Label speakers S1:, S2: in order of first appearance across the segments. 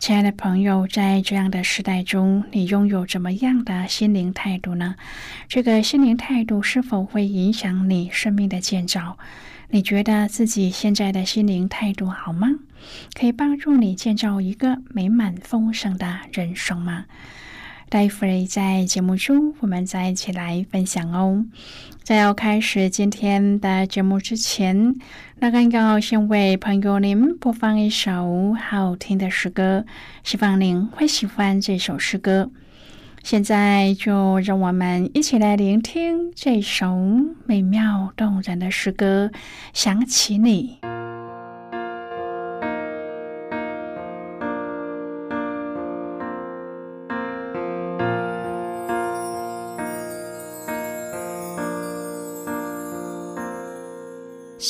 S1: 亲爱的朋友，在这样的时代中，你拥有怎么样的心灵态度呢？这个心灵态度是否会影响你生命的建造？你觉得自己现在的心灵态度好吗？可以帮助你建造一个美满丰盛的人生吗？待会在节目中，我们再一起来分享哦。在要开始今天的节目之前，那刚好先为朋友您播放一首好听的诗歌，希望您会喜欢这首诗歌。现在就让我们一起来聆听这首美妙动人的诗歌，想起你。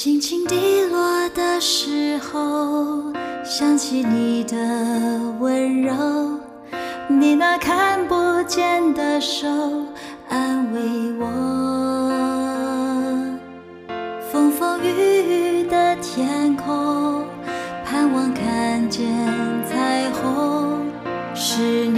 S2: 心情低落的时候，想起你的温柔，你那看不见的手安慰我。风风雨雨的天空，盼望看见彩虹，是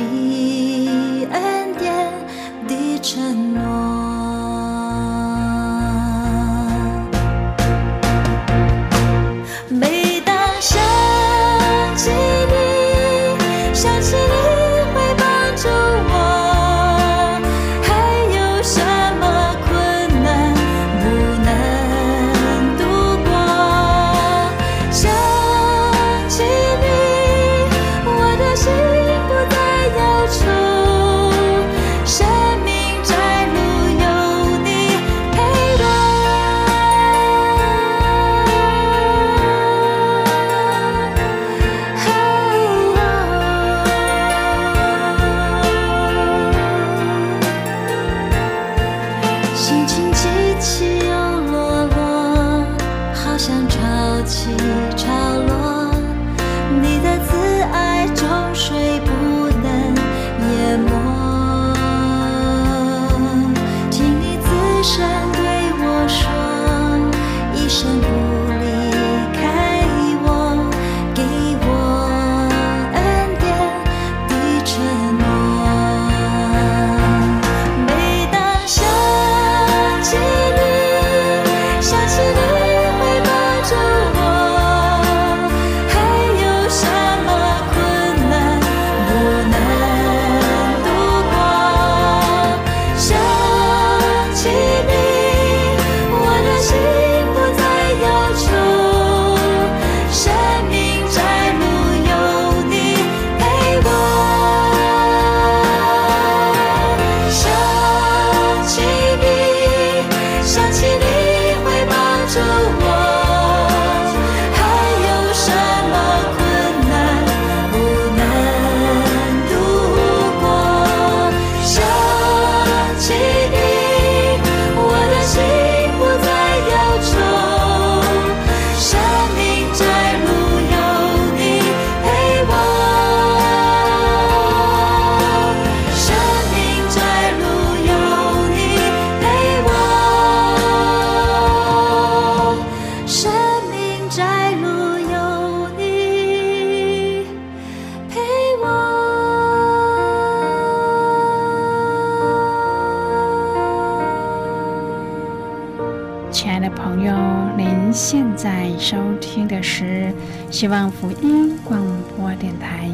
S1: 希望福音广播电台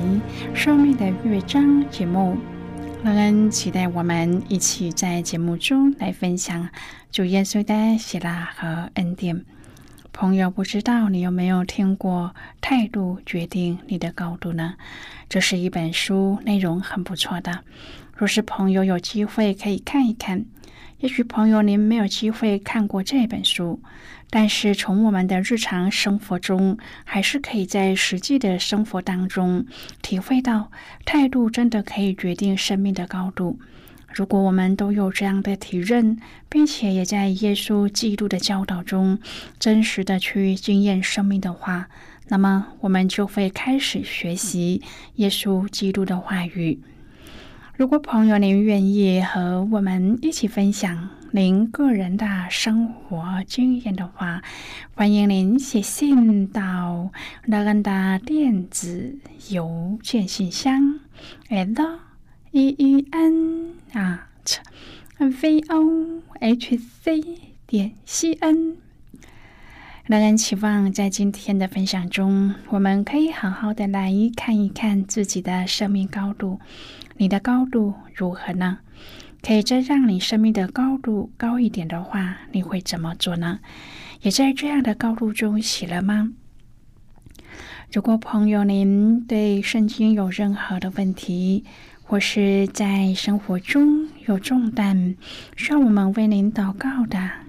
S1: 《生命的乐章》节目。乐恩期待我们一起在节目中来分享主耶稣的喜乐和恩典。朋友，不知道你有没有听过《态度决定你的高度》呢？这是一本书，内容很不错的。若是朋友有机会可以看一看。也许朋友您没有机会看过这本书，但是从我们的日常生活中，还是可以在实际的生活当中体会到，态度真的可以决定生命的高度。如果我们都有这样的体认，并且也在耶稣基督的教导中真实的去经验生命的话，那么我们就会开始学习耶稣基督的话语。如果朋友您愿意和我们一起分享您个人的生活经验的话，欢迎您写信到乐恩的电子邮件信箱：l e e n a v o h c 点 c n。乐恩期望在今天的分享中，我们可以好好的来看一看自己的生命高度。你的高度如何呢？可以再让你生命的高度高一点的话，你会怎么做呢？也在这样的高度中喜了吗？如果朋友您对圣经有任何的问题，或是在生活中有重担需要我们为您祷告的，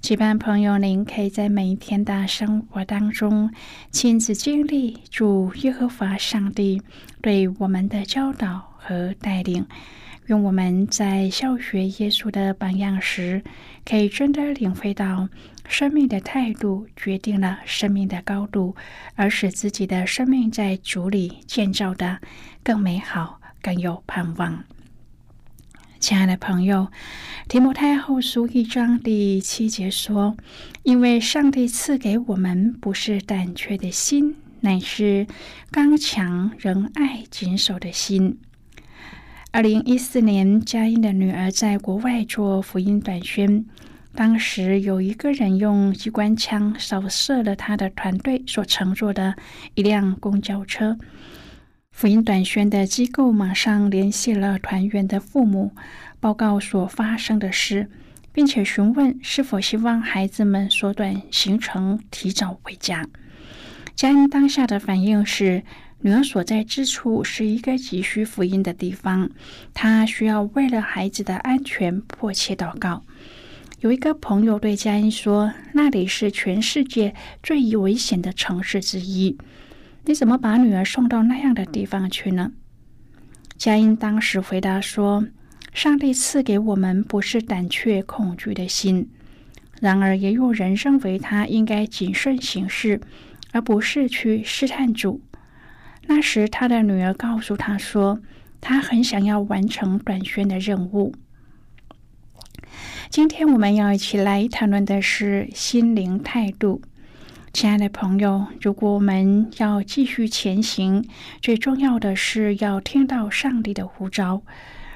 S1: 期盼朋友，您可以在每一天的生活当中，亲自经历主耶和华上帝对我们的教导和带领。愿我们在校学耶稣的榜样时，可以真的领会到生命的态度决定了生命的高度，而使自己的生命在主里建造的更美好、更有盼望。亲爱的朋友，提摩太后书一章第七节说：“因为上帝赐给我们不是胆怯的心，乃是刚强、仁爱、谨守的心。”二零一四年，佳音的女儿在国外做福音短宣，当时有一个人用机关枪扫射了他的团队所乘坐的一辆公交车。福音短宣的机构马上联系了团员的父母，报告所发生的事，并且询问是否希望孩子们缩短行程，提早回家。佳音当下的反应是。女儿所在之处是一个急需福音的地方，她需要为了孩子的安全迫切祷告。有一个朋友对佳音说：“那里是全世界最危险的城市之一，你怎么把女儿送到那样的地方去呢？”佳音当时回答说：“上帝赐给我们不是胆怯恐惧的心，然而也有人认为他应该谨慎行事，而不是去试探主。”那时，他的女儿告诉他说：“他很想要完成短宣的任务。”今天我们要一起来谈论的是心灵态度。亲爱的朋友，如果我们要继续前行，最重要的是要听到上帝的呼召。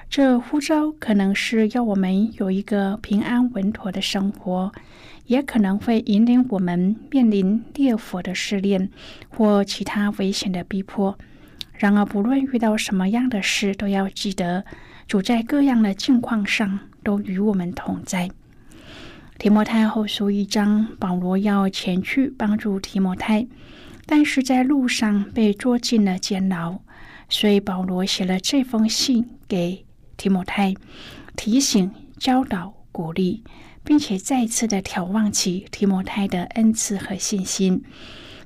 S1: 这呼召可能是要我们有一个平安稳妥的生活。也可能会引领我们面临烈火的试炼或其他危险的逼迫。然而，不论遇到什么样的事，都要记得主在各样的境况上都与我们同在。提摩太后书一章，保罗要前去帮助提摩太，但是在路上被捉进了监牢，所以保罗写了这封信给提摩太，提醒、教导、鼓励。并且再次的眺望起提摩太的恩赐和信心，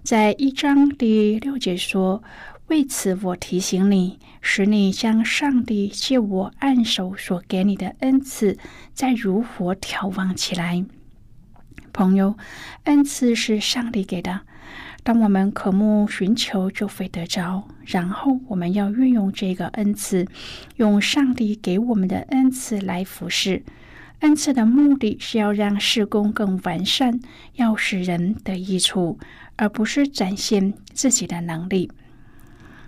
S1: 在一章第六节说：“为此我提醒你，使你将上帝借我按手所给你的恩赐，再如火眺望起来。”朋友，恩赐是上帝给的，当我们渴慕寻求，就会得着。然后我们要运用这个恩赐，用上帝给我们的恩赐来服侍。恩赐的目的是要让事工更完善，要使人得益处，而不是展现自己的能力。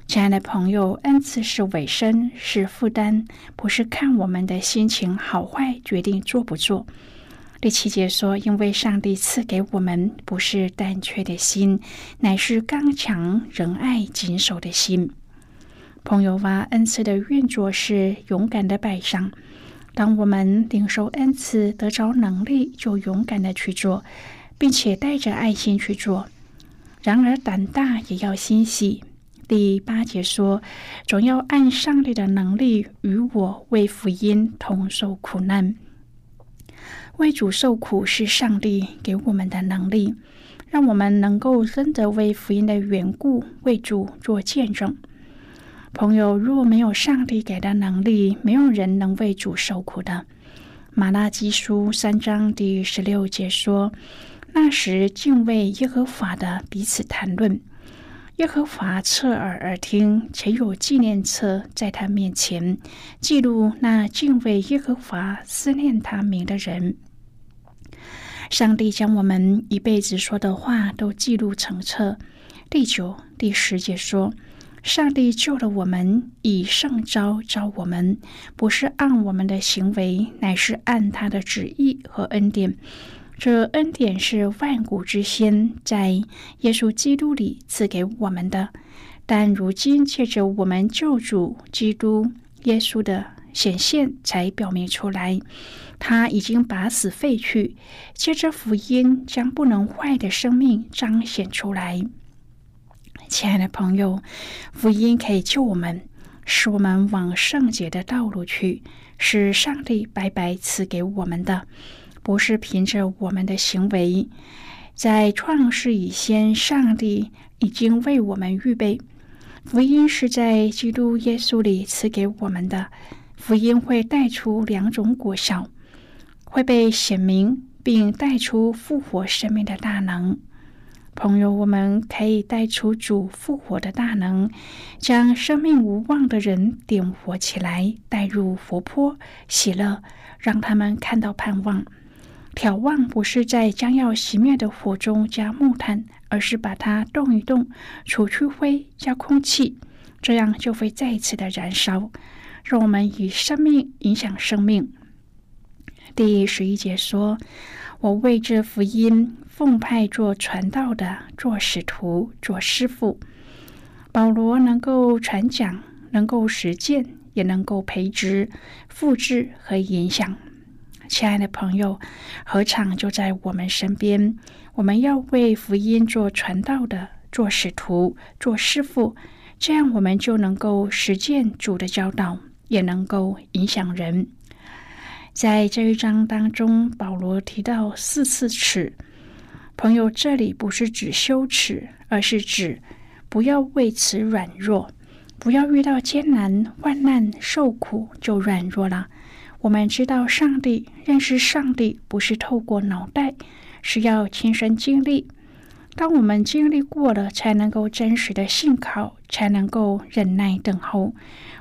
S1: 亲爱的朋友，恩赐是委身，是负担，不是看我们的心情好坏决定做不做。第七节说：“因为上帝赐给我们不是胆怯的心，乃是刚强仁爱谨守的心。”朋友哇恩赐的运作是勇敢的摆上。当我们领受恩赐，得着能力，就勇敢的去做，并且带着爱心去做。然而胆大也要欣喜。第八节说：“总要按上帝的能力与我为福音同受苦难。”为主受苦是上帝给我们的能力，让我们能够真的为福音的缘故为主做见证。朋友，若没有上帝给的能力，没有人能为主受苦的。马拉基书三章第十六节说：“那时敬畏耶和华的彼此谈论，耶和华侧耳而听，且有纪念册在他面前记录那敬畏耶和华、思念他名的人。”上帝将我们一辈子说的话都记录成册。第九、第十节说：“上帝救了我们，以圣招招我们，不是按我们的行为，乃是按他的旨意和恩典。这恩典是万古之先在耶稣基督里赐给我们的，但如今借着我们救主基督耶稣的显现，才表明出来。”他已经把死废去，借着福音将不能坏的生命彰显出来。亲爱的朋友，福音可以救我们，使我们往圣洁的道路去，是上帝白白赐给我们的，不是凭着我们的行为。在创世以前，上帝已经为我们预备福音，是在基督耶稣里赐给我们的。福音会带出两种果效。会被显明，并带出复活生命的大能。朋友，我们可以带出主复活的大能，将生命无望的人点活起来，带入活泼喜乐，让他们看到盼望。眺望不是在将要熄灭的火中加木炭，而是把它动一动，除去灰，加空气，这样就会再次的燃烧。让我们以生命影响生命。第十一节说：“我为这福音奉派做传道的，做使徒，做师傅。保罗能够传讲，能够实践，也能够培植、复制和影响。亲爱的朋友，何尝就在我们身边？我们要为福音做传道的，做使徒，做师傅，这样我们就能够实践主的教导，也能够影响人。”在这一章当中，保罗提到四次耻。朋友，这里不是指羞耻，而是指不要为此软弱，不要遇到艰难、患难、受苦就软弱了。我们知道，上帝认识上帝不是透过脑袋，是要亲身经历。当我们经历过了，才能够真实的信靠，才能够忍耐等候。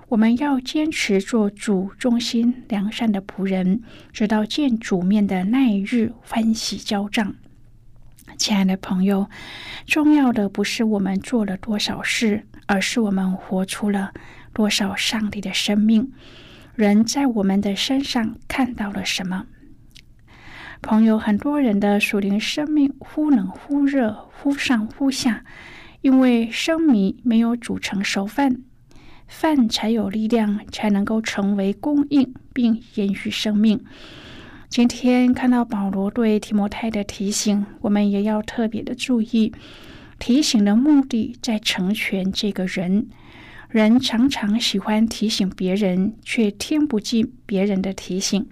S1: 我们要坚持做主忠心良善的仆人，直到见主面的那一日欢喜交账。亲爱的朋友，重要的不是我们做了多少事，而是我们活出了多少上帝的生命。人在我们的身上看到了什么？朋友，很多人的属灵生命忽冷忽热，忽上忽下，因为生米没有煮成熟饭。饭才有力量，才能够成为供应并延续生命。今天看到保罗对提摩太的提醒，我们也要特别的注意。提醒的目的在成全这个人。人常常喜欢提醒别人，却听不进别人的提醒。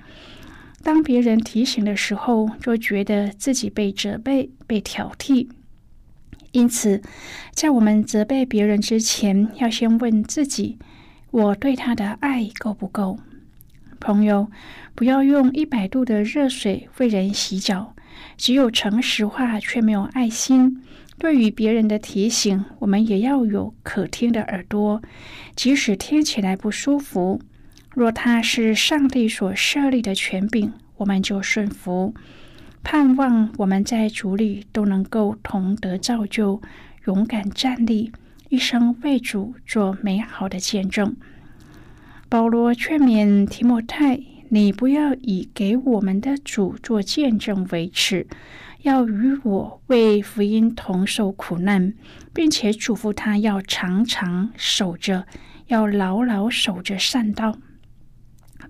S1: 当别人提醒的时候，就觉得自己被责备、被挑剔。因此，在我们责备别人之前，要先问自己：我对他的爱够不够？朋友，不要用一百度的热水为人洗脚。只有诚实话却没有爱心，对于别人的提醒，我们也要有可听的耳朵，即使听起来不舒服。若他是上帝所设立的权柄，我们就顺服，盼望我们在主里都能够同得造就，勇敢站立，一生为主做美好的见证。保罗劝勉提摩太：“你不要以给我们的主做见证为耻。”要与我为福音同受苦难，并且嘱咐他要常常守着，要牢牢守着善道。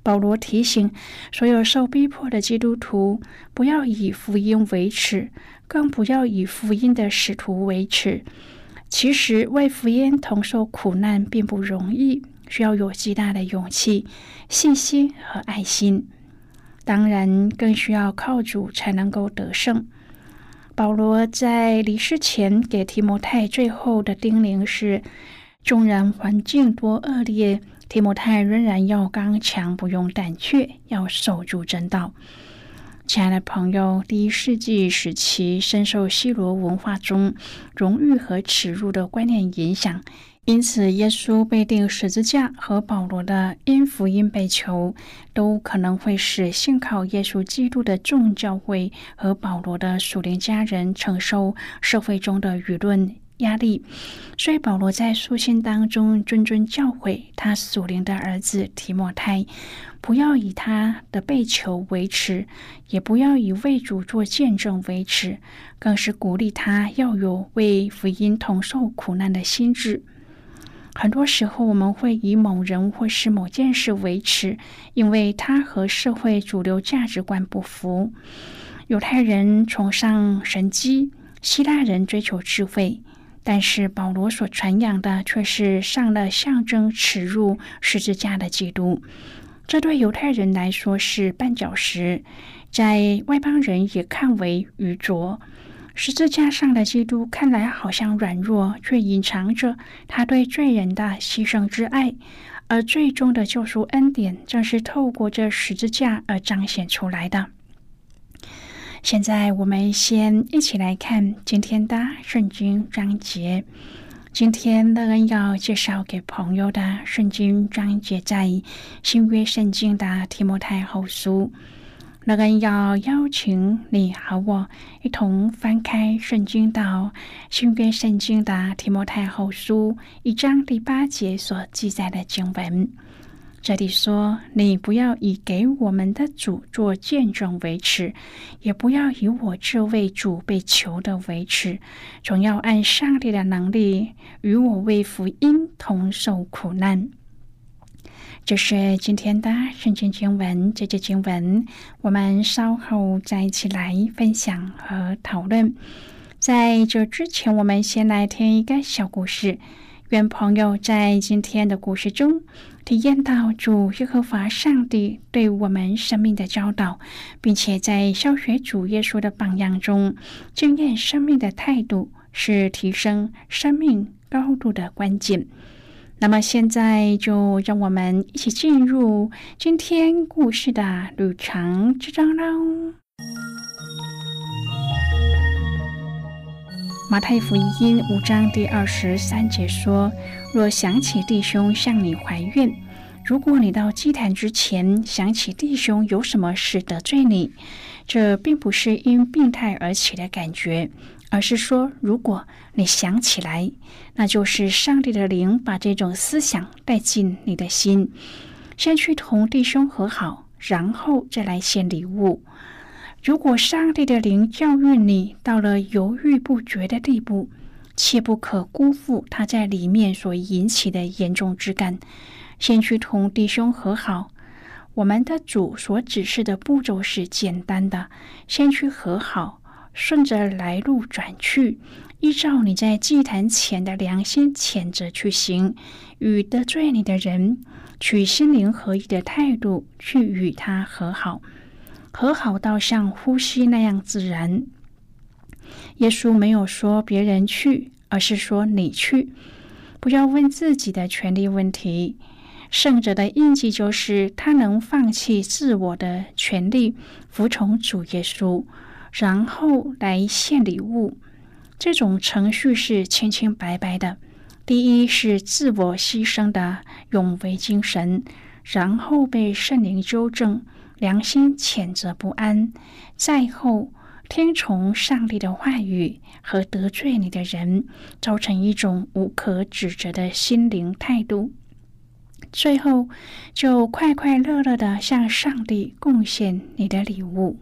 S1: 保罗提醒所有受逼迫的基督徒，不要以福音为耻，更不要以福音的使徒为耻。其实为福音同受苦难并不容易，需要有极大的勇气、信心和爱心。当然，更需要靠主才能够得胜。保罗在离世前给提摩太最后的叮咛是：纵然环境多恶劣，提摩太仍然要刚强，不用胆怯，要守住正道。亲爱的朋友，第一世纪时期深受希罗文化中荣誉和耻辱的观念影响。因此，耶稣被钉十字架和保罗的因福音被囚，都可能会使信靠耶稣基督的众教会和保罗的属灵家人承受社会中的舆论压力。所以，保罗在书信当中谆谆教诲他属灵的儿子提摩太，不要以他的被囚为耻，也不要以为主做见证为耻，更是鼓励他要有为福音同受苦难的心智。很多时候，我们会以某人或是某件事为耻，因为他和社会主流价值观不符。犹太人崇尚神机，希腊人追求智慧，但是保罗所传扬的却是上了象征耻辱十字架的基督。这对犹太人来说是绊脚石，在外邦人也看为愚拙。十字架上的基督看来好像软弱，却隐藏着他对罪人的牺牲之爱，而最终的救赎恩典正是透过这十字架而彰显出来的。现在，我们先一起来看今天的圣经章节。今天乐恩要介绍给朋友的圣经章节，在新约圣经的提摩太后书。那个要邀请你和我一同翻开圣经到新约圣经的提摩太后书一章第八节所记载的经文。这里说：“你不要以给我们的主做见证为耻，也不要以我这位主被囚的为耻，总要按上帝的能力与我为福音同受苦难。”这是今天的圣经经文，这节经文我们稍后再一起来分享和讨论。在这之前，我们先来听一个小故事。愿朋友在今天的故事中体验到主耶和华上帝对我们生命的教导，并且在教学主耶稣的榜样中，经验生命的态度是提升生命高度的关键。那么现在就让我们一起进入今天故事的旅程之中喽。马太福音五章第二十三节说：“若想起弟兄向你怀怨，如果你到祭坛之前想起弟兄有什么事得罪你，这并不是因病态而起的感觉。”而是说，如果你想起来，那就是上帝的灵把这种思想带进你的心。先去同弟兄和好，然后再来献礼物。如果上帝的灵教育你到了犹豫不决的地步，切不可辜负他在里面所引起的严重之感。先去同弟兄和好。我们的主所指示的步骤是简单的：先去和好。顺着来路转去，依照你在祭坛前的良心谴责去行，与得罪你的人取心灵合一的态度去与他和好，和好到像呼吸那样自然。耶稣没有说别人去，而是说你去。不要问自己的权利问题。圣者的印记就是他能放弃自我的权利，服从主耶稣。然后来献礼物，这种程序是清清白白的。第一是自我牺牲的永为精神，然后被圣灵纠正，良心谴责不安，再后听从上帝的话语和得罪你的人，造成一种无可指责的心灵态度，最后就快快乐乐的向上帝贡献你的礼物。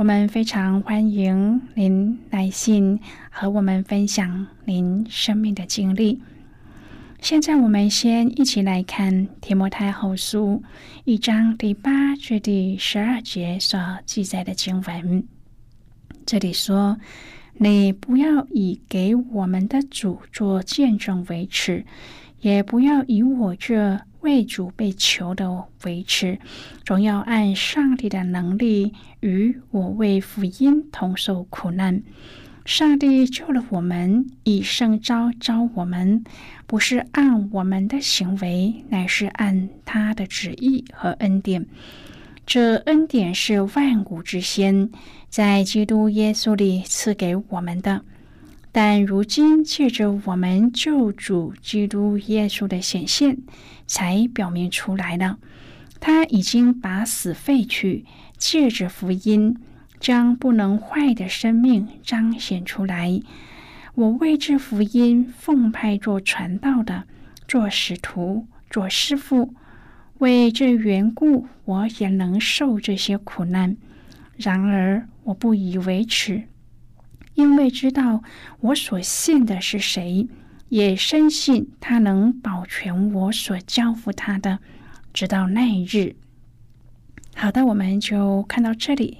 S1: 我们非常欢迎您来信和我们分享您生命的经历。现在，我们先一起来看《提摩太后书》一章第八至第十二节所记载的经文。这里说：“你不要以给我们的主做见证为耻，也不要以我这为主被囚的维持，总要按上帝的能力与我为福音同受苦难。”上帝救了我们，以圣招招我们，不是按我们的行为，乃是按他的旨意和恩典。这恩典是万古之先，在基督耶稣里赐给我们的。但如今借着我们救主基督耶稣的显现，才表明出来了。他已经把死废去，借着福音。将不能坏的生命彰显出来。我为这福音奉派做传道的，做使徒，做师傅。为这缘故，我也能受这些苦难。然而，我不以为耻，因为知道我所信的是谁，也深信他能保全我所交付他的，直到那一日。好的，我们就看到这里。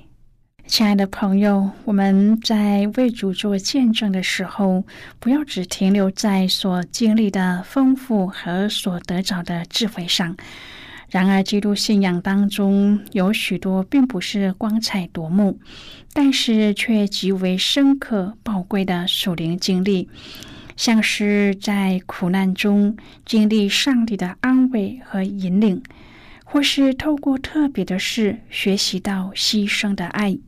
S1: 亲爱的朋友，我们在为主做见证的时候，不要只停留在所经历的丰富和所得着的智慧上。然而，基督信仰当中有许多并不是光彩夺目，但是却极为深刻宝贵的属灵经历，像是在苦难中经历上帝的安慰和引领，或是透过特别的事学习到牺牲的爱。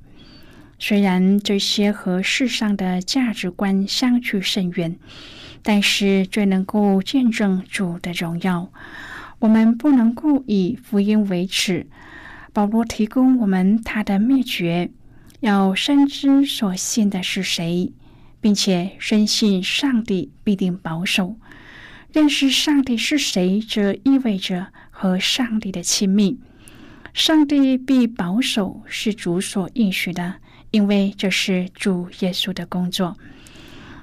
S1: 虽然这些和世上的价值观相去甚远，但是最能够见证主的荣耀。我们不能够以福音为耻。保罗提供我们他的秘诀：要深知所信的是谁，并且深信上帝必定保守。认识上帝是谁，则意味着和上帝的亲密。上帝必保守，是主所应许的。因为这是主耶稣的工作，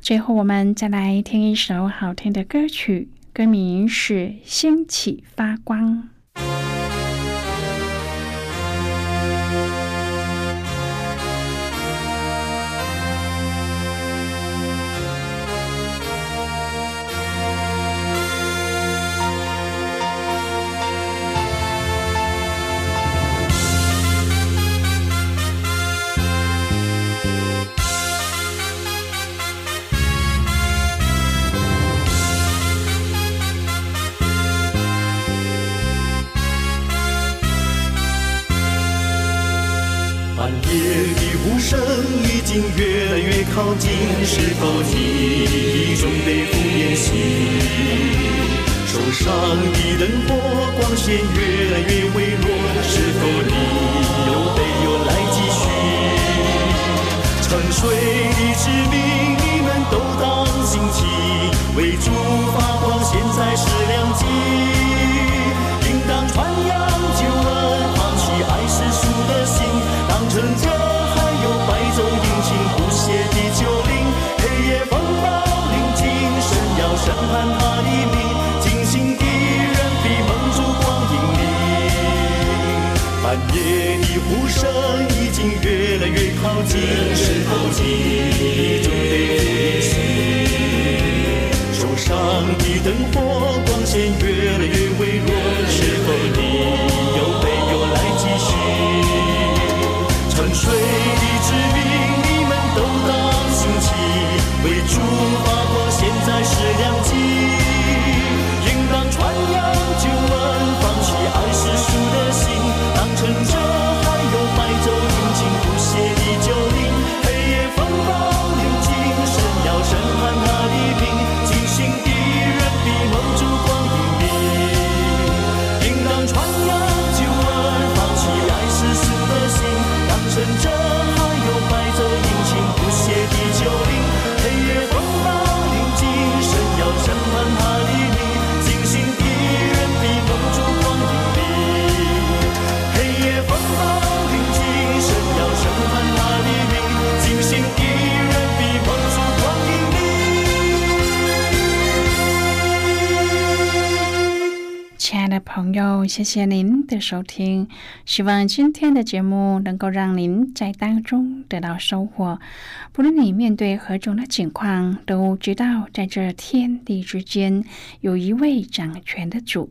S1: 最后，我们再来听一首好听的歌曲，歌名是《兴起发光》。
S2: 是否你已准备赴宴席？手上的灯火光线越来越微弱，是否你有备又来继续？沉睡的士兵，你们都当心起，为主发光。现在是良机，应当传扬鼓声已经越来越靠近，是否你准备复联行？手上的灯火光线越来越微弱，
S1: 友，谢谢您的收听。希望今天的节目能够让您在当中得到收获。不论你面对何种的情况，都知道在这天地之间有一位掌权的主。